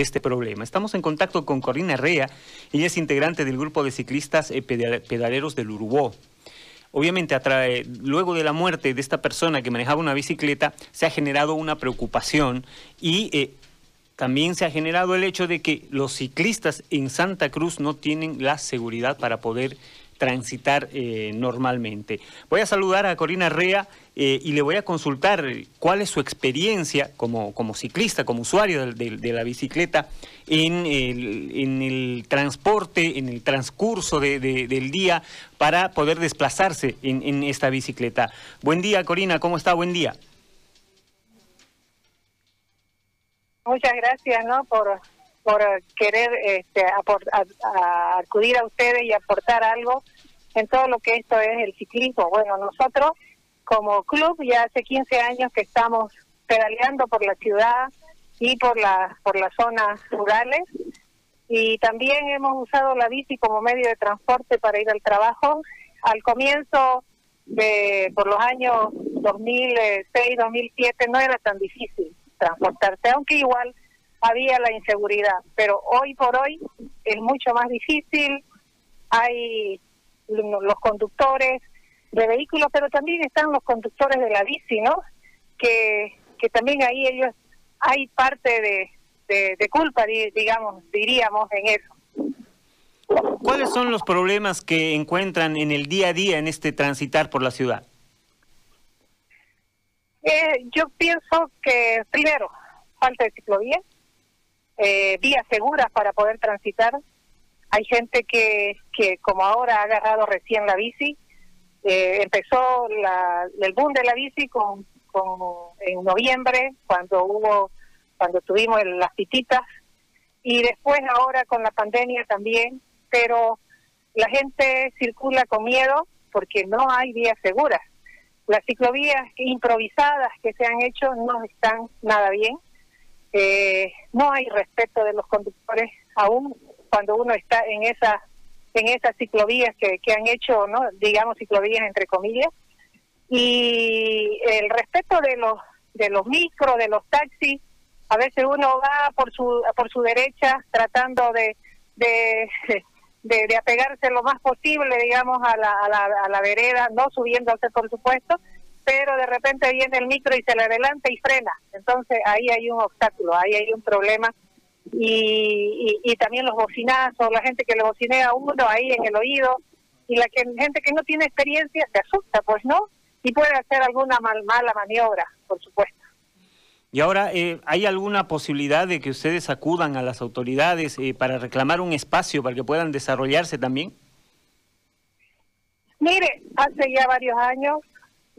este problema. Estamos en contacto con Corina Rea, ella es integrante del grupo de ciclistas eh, pedaleros del Urubó. Obviamente, luego de la muerte de esta persona que manejaba una bicicleta, se ha generado una preocupación y eh, también se ha generado el hecho de que los ciclistas en Santa Cruz no tienen la seguridad para poder transitar eh, normalmente. Voy a saludar a Corina Rea eh, y le voy a consultar cuál es su experiencia como, como ciclista, como usuario de, la bicicleta en el, transporte, en el transcurso del día para poder desplazarse en, esta bicicleta. Buen día, Corina, ¿cómo está? Buen día. Muchas gracias, ¿no? Por, por querer este, acudir a ustedes y aportar algo en todo lo que esto es el ciclismo. Bueno, nosotros como club ya hace 15 años que estamos pedaleando por la ciudad y por, la, por las zonas rurales y también hemos usado la bici como medio de transporte para ir al trabajo. Al comienzo de por los años 2006, 2007 no era tan difícil transportarse, aunque igual había la inseguridad, pero hoy por hoy es mucho más difícil, hay los conductores de vehículos, pero también están los conductores de la bici, ¿no? Que, que también ahí ellos, hay parte de, de, culpa, digamos, diríamos, en eso. ¿Cuáles son los problemas que encuentran en el día a día en este transitar por la ciudad? Eh, yo pienso que, primero, falta de ciclovía, eh, vías seguras para poder transitar. Hay gente que, que como ahora ha agarrado recién la bici, eh, empezó la, el boom de la bici con, en noviembre, cuando hubo, cuando tuvimos las pititas, y después ahora con la pandemia también, pero la gente circula con miedo porque no hay vías seguras. Las ciclovías improvisadas que se han hecho no están nada bien eh, no hay respeto de los conductores aún cuando uno está en esa en esas ciclovías que, que han hecho no digamos ciclovías entre comillas. Y el respeto de los de los micros de los taxis a veces uno va por su por su derecha tratando de de, de, apegarse lo más posible digamos a la, a la, a la vereda no subiéndose por supuesto pero de repente viene el micro y se le adelanta y frena. Entonces ahí hay un obstáculo, ahí hay un problema. Y, y, también los bocinazos, la gente que le bocinea a uno ahí en el oído, y la que, gente que no tiene experiencia se asusta, pues no, y puede hacer alguna mal, mala maniobra, por supuesto. Y ahora, eh, ¿hay alguna posibilidad de que ustedes acudan a las autoridades eh, para reclamar un espacio para que puedan desarrollarse también? Mire, hace ya varios años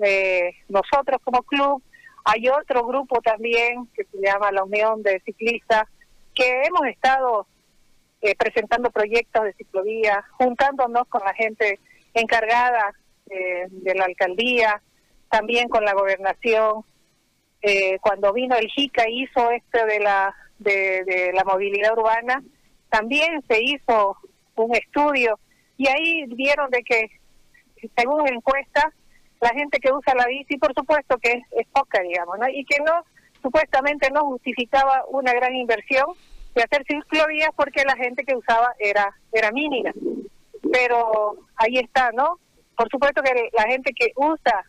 eh, nosotros como club, hay otro grupo también que se llama la Unión de Ciclistas, que hemos estado eh, presentando proyectos de ciclovía, juntándonos con la gente encargada eh, de la alcaldía, también con la gobernación. cuando vino el JICA hizo esto de la de, de la movilidad urbana, también se hizo un estudio y ahí vieron de que según encuestas la gente que usa la bici, por supuesto que es, poca, digamos, ¿no? y que no, supuestamente no justificaba una gran inversión de hacer ciclovías porque la gente que usaba era, era mínima. Pero ahí está, ¿no? Por supuesto que la gente que usa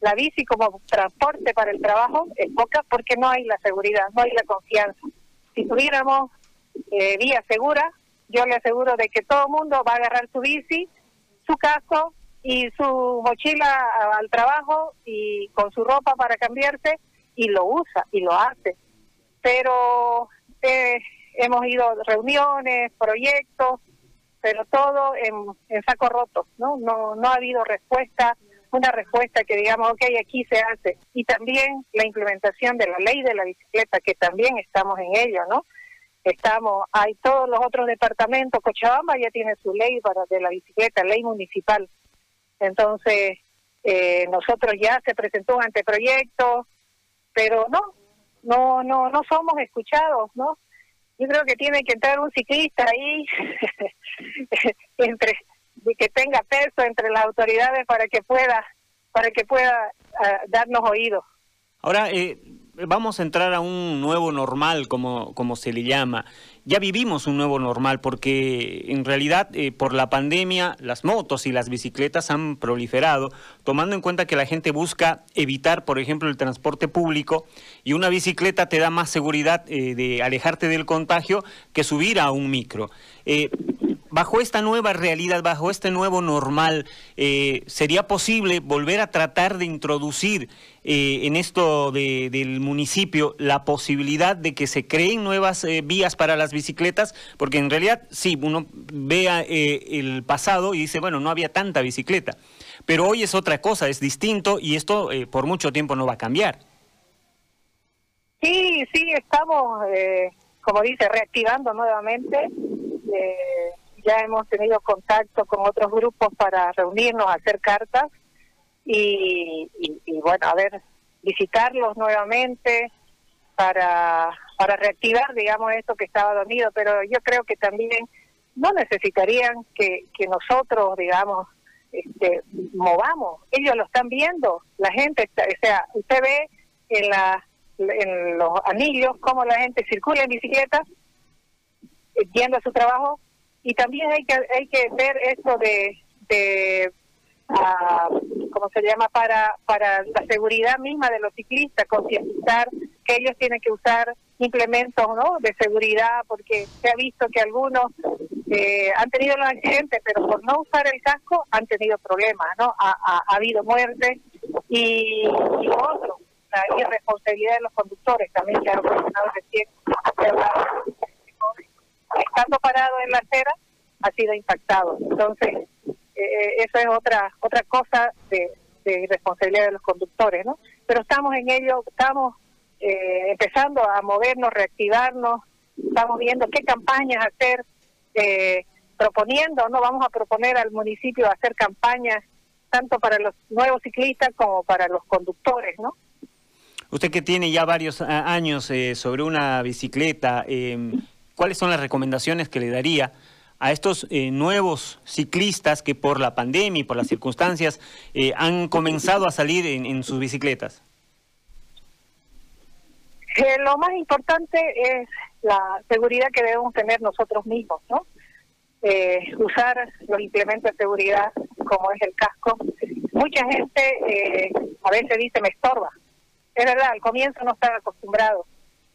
la bici como transporte para el trabajo es poca porque no hay la seguridad, no hay la confianza. Si tuviéramos eh, vía segura, yo le aseguro de que todo el mundo va a agarrar su bici, su casco, y su mochila al trabajo y con su ropa para cambiarse y lo usa y lo hace. Pero eh, hemos ido a reuniones, proyectos, pero todo en, saco roto, ¿no? ¿no? No ha habido respuesta, una respuesta que digamos, ok, aquí se hace. Y también la implementación de la ley de la bicicleta, que también estamos en ello, ¿no? Estamos, hay todos los otros departamentos, Cochabamba ya tiene su ley para de la bicicleta, ley municipal entonces, eh, nosotros ya se presentó un anteproyecto, pero no, no, no, no somos escuchados, ¿no? Yo creo que tiene que entrar un ciclista ahí, entre que tenga peso entre las autoridades para que pueda, para que pueda ah, darnos oídos. Ahora, eh, vamos a entrar a un nuevo normal, como, como se le llama. Ya vivimos un nuevo normal porque en realidad eh, por la pandemia las motos y las bicicletas han proliferado, tomando en cuenta que la gente busca evitar, por ejemplo, el transporte público y una bicicleta te da más seguridad eh, de alejarte del contagio que subir a un micro. Eh, bajo esta nueva realidad, bajo este nuevo normal, eh, ¿sería posible volver a tratar de introducir eh, en esto del municipio la posibilidad de que se creen nuevas eh, vías para las bicicletas? Porque en realidad, sí, uno vea el pasado y dice, bueno, no había tanta bicicleta. Pero hoy es otra cosa, es distinto y esto por mucho tiempo no va a cambiar. Sí, sí, estamos, como dice, reactivando nuevamente ya hemos tenido contacto con otros grupos para reunirnos, hacer cartas y, bueno, a ver, visitarlos nuevamente para, para reactivar, digamos, esto que estaba dormido, pero yo creo que también no necesitarían que, que nosotros, digamos, este, movamos. Ellos lo están viendo, la gente, está, o sea, usted ve en, la, en los anillos cómo la gente circula en bicicleta, yendo a su trabajo, y también hay que hay que ver esto de, de uh, ¿cómo se llama? Para, para la seguridad misma de los ciclistas, concientizar que ellos tienen que usar implementos ¿no? de seguridad, porque se ha visto que algunos eh, han tenido los accidentes, pero por no usar el casco han tenido problemas, ¿no? Ha, ha, habido muerte y, y otro, la irresponsabilidad de los conductores también, que han mencionado recién, estando parado en la acera, ha sido impactado. Entonces, eh, eso es otra otra cosa de, de, responsabilidad de los conductores, ¿no? Pero estamos en ello, estamos eh, empezando a movernos, reactivarnos, estamos viendo qué campañas hacer, eh, proponiendo, ¿no? Vamos a proponer al municipio hacer campañas tanto para los nuevos ciclistas como para los conductores, ¿no? Usted que tiene ya varios años sobre una bicicleta, eh, ¿cuáles son las recomendaciones que le daría a estos eh, nuevos ciclistas que por la pandemia y por las circunstancias eh, han comenzado a salir en, sus bicicletas? Eh, lo más importante es la seguridad que debemos tener nosotros mismos, ¿no? usar los implementos de seguridad como es el casco. Mucha gente a veces dice me estorba. Es verdad, al comienzo no están acostumbrados,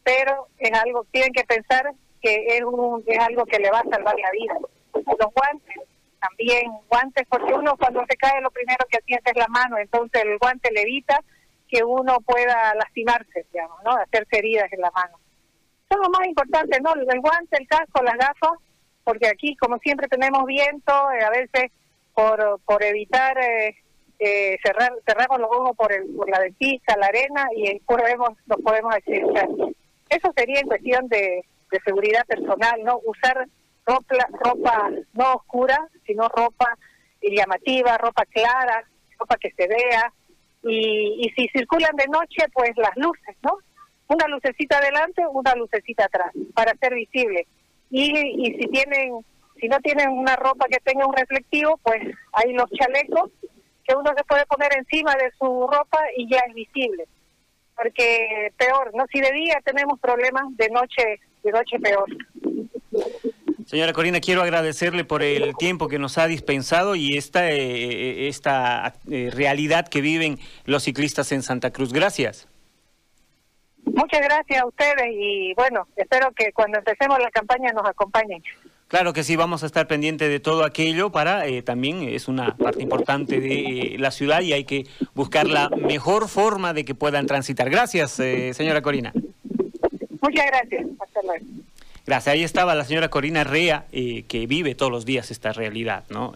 pero es algo, tienen que pensar que es, un, es algo que le va a salvar la vida. Los guantes, también guantes, porque uno cuando se cae lo primero que siente es la mano, entonces el guante le evita que uno pueda lastimarse, digamos, ¿no? Hacerse heridas en la mano. Eso es lo más importante, ¿no? El guante, el casco, las gafas, porque aquí, como siempre, tenemos viento, eh, a veces por, por evitar eh, eh, cerrar cerramos los ojos por, el, por la dentista, la arena, y podemos, nos podemos accidentar. Eso sería en cuestión de, de seguridad personal, ¿no? Usar ropa, ropa no oscura, sino ropa llamativa, ropa clara, ropa que se vea. Y, y si circulan de noche, pues las luces, ¿no? Una lucecita adelante, una lucecita atrás, para ser visible. Y, y si tienen, si no tienen una ropa que tenga un reflectivo, pues hay los chalecos que uno se puede poner encima de su ropa y ya es visible. Porque peor, ¿no? Si de día tenemos problemas, de noche de noche peor. Señora Corina, quiero agradecerle por el tiempo que nos ha dispensado y esta, eh, eh, esta eh, realidad que viven los ciclistas en Santa Cruz. Gracias. Muchas gracias a ustedes y bueno, espero que cuando empecemos la campaña nos acompañen. Claro que sí, vamos a estar pendientes de todo aquello para también es una parte importante de la ciudad y hay que buscar la mejor forma de que puedan transitar. Gracias, señora Corina. Muchas gracias. Hasta luego. Gracias. Ahí estaba la señora Corina Rea, eh, que vive todos los días esta realidad, ¿no?